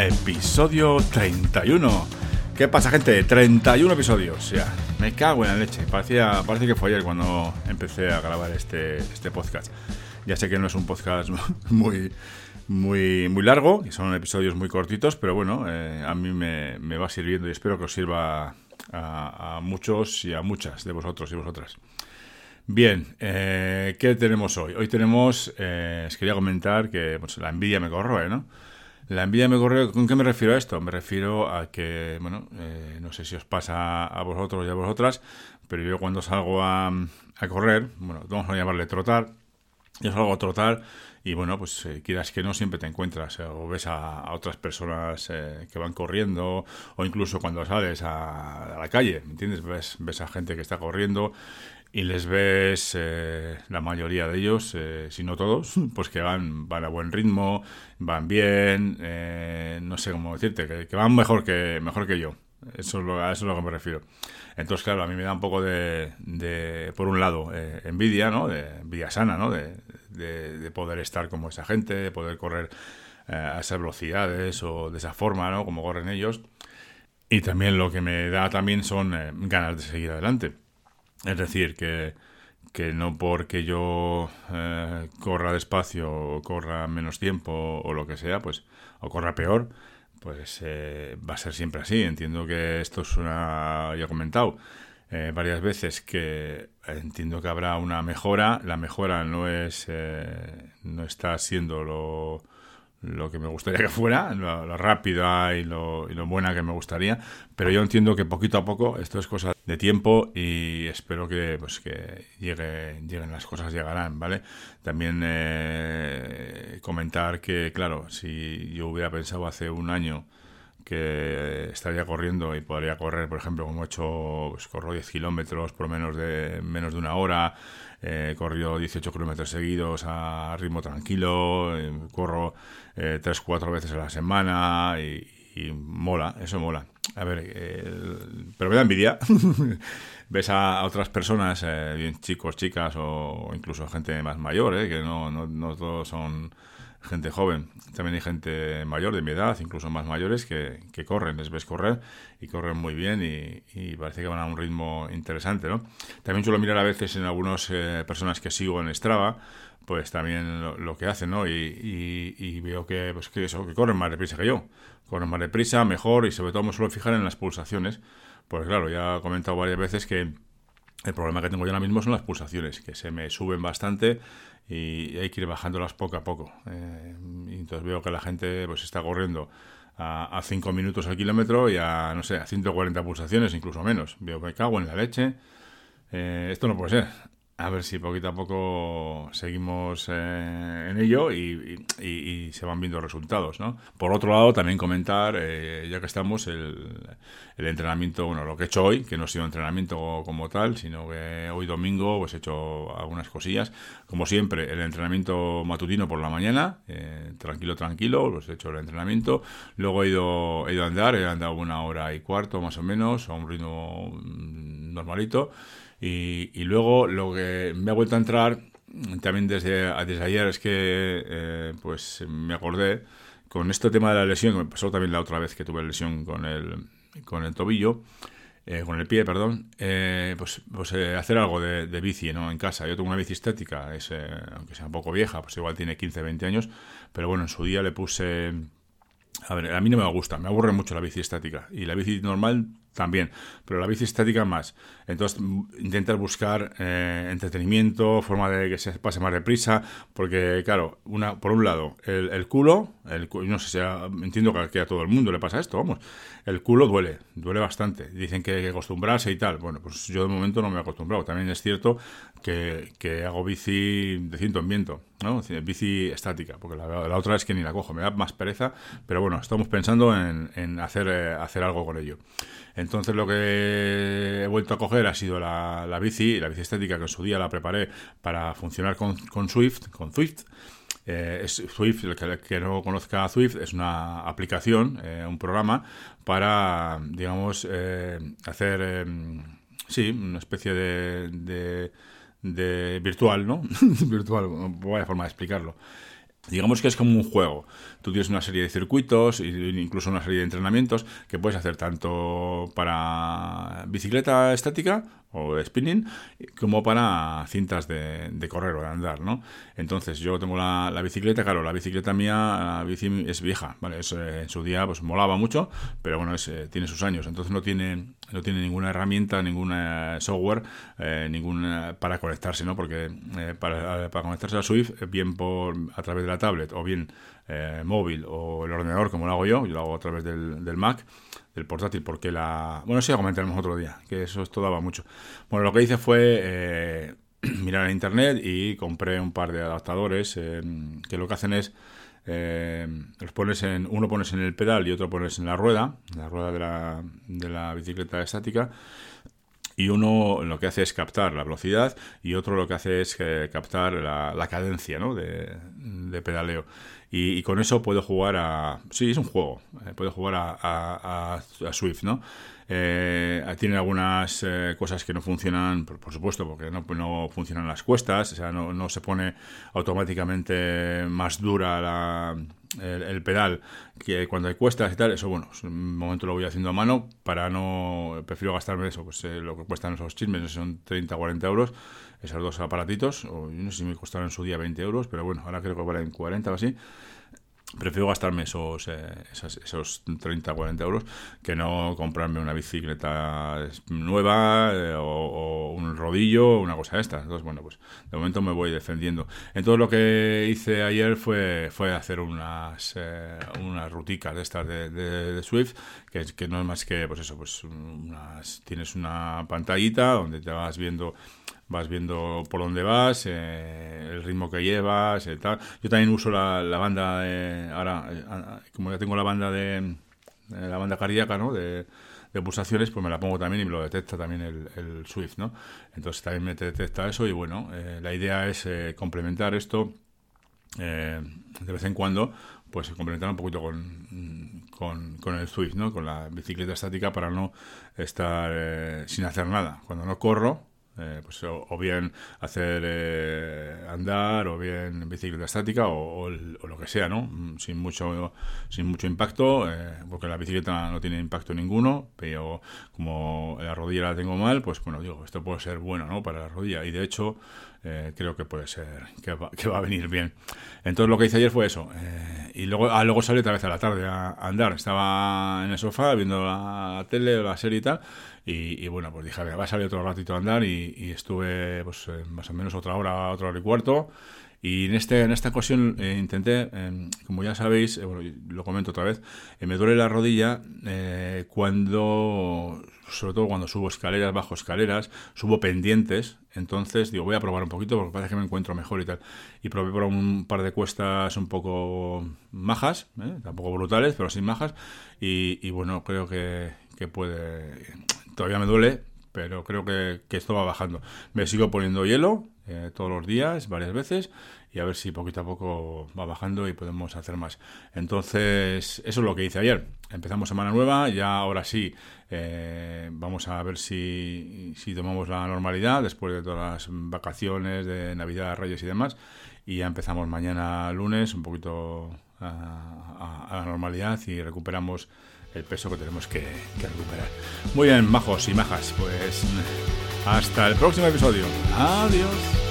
Episodio 31. ¿Qué pasa, gente? 31 episodios. Ya, me cago en la leche. Parecía, parece que fue ayer cuando empecé a grabar este, este podcast. Ya sé que no es un podcast muy, muy, muy largo, y son episodios muy cortitos, pero bueno, eh, a mí me, me, va sirviendo y espero que os sirva a, a muchos y a muchas de vosotros y vosotras. Bien, eh, ¿qué tenemos hoy? Hoy tenemos, eh, os quería comentar que pues, la envidia me corroe, ¿no? La envidia me corroe, ¿con qué me refiero a esto? Me refiero a que, bueno, eh, no sé si os pasa a vosotros y a vosotras, pero yo cuando salgo a, a correr, bueno, vamos a llamarle trotar, yo salgo a trotar y bueno, pues eh, quieras que no, siempre te encuentras eh, o ves a, a otras personas eh, que van corriendo o incluso cuando sales a, a, la calle, ¿me entiendes? Ves, ves a gente que está corriendo y les ves, eh, la mayoría de ellos, eh, si no todos, pues que van, van a buen ritmo, van bien, eh, no sé cómo decirte, que, que, van mejor que, mejor que yo. Eso es lo, a eso es lo que me refiero. Entonces, claro, a mí me da un poco de, de por un lado, eh, envidia, ¿no? De envidia sana, ¿no? De, de, de, poder estar como esa gente, de poder correr eh, a esas velocidades o de esa forma, ¿no? Como corren ellos. Y también lo que me da también son ganas de seguir adelante. Es decir, que, que no porque yo eh, corra despacio o corra menos tiempo o lo que sea, pues, o corra peor, pues eh, va a ser siempre así. Entiendo que esto es una, ya he comentado eh, varias veces que entiendo que habrá una mejora. La mejora no es, eh, no está siendo lo, lo que me gustaría que fuera, lo, rápida y lo, y lo, buena que me gustaría, pero yo entiendo que poquito a poco esto es cosa de tiempo y espero que pues que llegue, lleguen las cosas llegarán, ¿vale? También eh, comentar que, claro, si yo hubiera pensado hace un año que estaría corriendo y podría correr, por ejemplo, como he hecho, pues corro 10 kilómetros por menos de, menos de una hora, eh, corrió 18 kilómetros seguidos a ritmo tranquilo, eh, corro eh, 3-4 veces a la semana y, mola, eso mola. A ver, pero me da envidia. Ves a, a, otras personas, eh, bien chicos, chicas o incluso gente más mayor, eh, que no, no, no todos son gente joven. También hay gente mayor de mi edad, incluso más mayores, que, que corren, les ves correr y corren muy bien y, parece que van a un ritmo interesante, ¿no? También suelo mirar a veces en algunas eh, personas que sigo en Strava, pues también lo, que hacen, ¿no? Y, veo que, pues que eso, que corren más deprisa que yo. Corren más deprisa, mejor y sobre todo me suelo fijar en las pulsaciones, porque claro, ya he comentado varias veces que el problema que tengo yo ahora mismo son las pulsaciones, que se me suben bastante y hay que ir bajándolas poco a poco. Eh, entonces veo que la gente pues está corriendo a 5 minutos al kilómetro y a, no sé, a 140 pulsaciones, incluso menos. Veo me cago en la leche. Eh, esto no puede ser a ver si poquito a poco seguimos eh, en ello y, se van viendo resultados, ¿no? Por otro lado, también comentar, eh, ya que estamos, el, el, entrenamiento, bueno, lo que he hecho hoy, que no ha sido entrenamiento como tal, sino que hoy domingo pues he hecho algunas cosillas. Como siempre, el entrenamiento matutino por la mañana, eh, tranquilo, tranquilo, pues he hecho el entrenamiento. Luego he ido, he ido a andar, he andado una hora y cuarto más o menos, a un ritmo normalito. Y, luego lo que me ha vuelto a entrar también desde, ayer es que eh, pues me acordé con este tema de la lesión, que me pasó también la otra vez que tuve lesión con el, con el tobillo, eh, con el pie, perdón, eh, pues, pues hacer algo de, de, bici ¿no? en casa. Yo tengo una bici estática, es, aunque sea un poco vieja, pues igual tiene 15, 20 años, pero bueno, en su día le puse... A ver, a mí no me gusta, me aburre mucho la bici estática. Y la bici normal también, pero la bici estática más. Entonces intentas buscar eh, entretenimiento, forma de que se pase más deprisa, porque claro, una por un lado, el, el culo, el, no sé si a, entiendo que, que, a todo el mundo le pasa esto, vamos, el culo duele, duele bastante. Dicen que hay que acostumbrarse y tal. Bueno, pues yo de momento no me he acostumbrado. También es cierto que, que hago bici de ciento en viento, ¿no? Bici estática, porque la, la, otra es que ni la cojo, me da más pereza, pero bueno, estamos pensando en, en hacer, eh, hacer algo con ello. Entonces lo que he vuelto a coger ha sido la, la bici, la bici estética que en su día la preparé para funcionar con, Swift, con Swift. Eh, es Swift, el que, no conozca Swift, es una aplicación, eh, un programa para, digamos, eh, hacer, eh, sí, una especie de, de, de virtual, ¿no? virtual, vaya forma de explicarlo Digamos que es como un juego. Tú tienes una serie de circuitos incluso una serie de entrenamientos que puedes hacer tanto para bicicleta estática o spinning, como para cintas de, correr o de andar, ¿no? Entonces, yo tengo la, bicicleta, claro, la bicicleta mía bici es vieja, ¿vale? Eh, en su día, pues molaba mucho, pero bueno, eh, tiene sus años, entonces no tiene, no tiene ninguna herramienta, ninguna software, eh, ninguna para conectarse, ¿no? Porque para, para, conectarse a Swift, bien por a través de la tablet o bien móvil o el ordenador, como lo hago yo, yo lo hago a través del, Mac, del portátil, porque la... Bueno, sí, comentaremos otro día, que eso esto daba mucho. Bueno, lo que hice fue eh, mirar en internet y compré un par de adaptadores eh, que lo que hacen es... Eh, los pones en, uno pones en el pedal y otro pones en la rueda, la rueda de la, de la bicicleta estática, y uno lo que hace es captar la velocidad y otro lo que hace es captar la, cadencia ¿no? de, de pedaleo. Y, con eso puedo jugar a... Sí, es un juego. Eh, puedo jugar a, a, Swift, ¿no? Eh, tiene algunas eh, cosas que no funcionan, por, supuesto, porque no, no, funcionan las cuestas, o sea, no, no se pone automáticamente más dura la, el, pedal que cuando hay cuestas y tal, eso bueno, un momento lo voy haciendo a mano para no, prefiero gastarme eso, pues lo que cuestan esos chismes, son 30 40 euros, esos dos aparatitos, o no sé si me costaron en su día 20 euros, pero bueno, ahora creo que valen 40 o así prefiero gastarme esos, eh, esos, 30, 40 euros que no comprarme una bicicleta nueva eh, o, un rodillo o una cosa de estas. Entonces, bueno, pues de momento me voy defendiendo. Entonces, lo que hice ayer fue, fue hacer unas, eh, unas ruticas de estas de, Swift, que, que, no es más que, pues eso, pues unas, tienes una pantallita donde te vas viendo vas viendo por dónde vas, eh, el ritmo que llevas, tal. Yo también uso la, la banda de, ahora, eh, como ya tengo la banda de, la banda cardíaca, ¿no? De, de, pulsaciones, pues me la pongo también y me lo detecta también el, el Swift, ¿no? Entonces también me detecta eso y bueno, eh, la idea es complementar esto de vez en cuando, pues complementar un poquito con, con, con, el Swift, ¿no? Con la bicicleta estática para no estar sin hacer nada. Cuando no corro, eh, pues o, bien hacer eh, andar o bien bicicleta estática o, lo que sea, ¿no? Mm, sin mucho, sin mucho impacto, eh, porque la bicicleta no tiene impacto ninguno, pero como la rodilla la tengo mal, pues bueno, digo, esto puede ser bueno, ¿no? Para la rodilla y de hecho creo que puede ser, que va, que va, a venir bien. Entonces lo que hice ayer fue eso. Y luego, ah, luego salí otra vez a la tarde a, andar. Estaba en el sofá viendo la, tele o la serie y tal. Y, bueno, pues dije, va a salir otro ratito a andar y, estuve pues eh, más o menos otra hora, otra hora y cuarto. Y en, este, en esta ocasión eh, intenté, em, como ya sabéis, eh, bueno, lo comento otra vez, me duele la rodilla cuando, sobre todo cuando subo escaleras, bajo escaleras, subo pendientes. Entonces digo, voy a probar un poquito porque parece que me encuentro mejor y tal. Y probé por un par de cuestas un poco majas, tampoco brutales, pero sin majas. Y, y bueno, creo que, que puede todavía me duele, pero creo que, esto va bajando. Me sigo poniendo hielo eh, todos los días, varias veces, y a ver si poquito a poco va bajando y podemos hacer más. Entonces, eso es lo que hice ayer. Empezamos semana nueva, ya ahora sí eh, vamos a ver si, si tomamos la normalidad después de todas las vacaciones de Navidad, Reyes y demás. Y ya empezamos mañana lunes un poquito a la normalidad y recuperamos el peso que tenemos que, recuperar. Muy bien, majos y majas, pues hasta el próximo episodio. Adiós.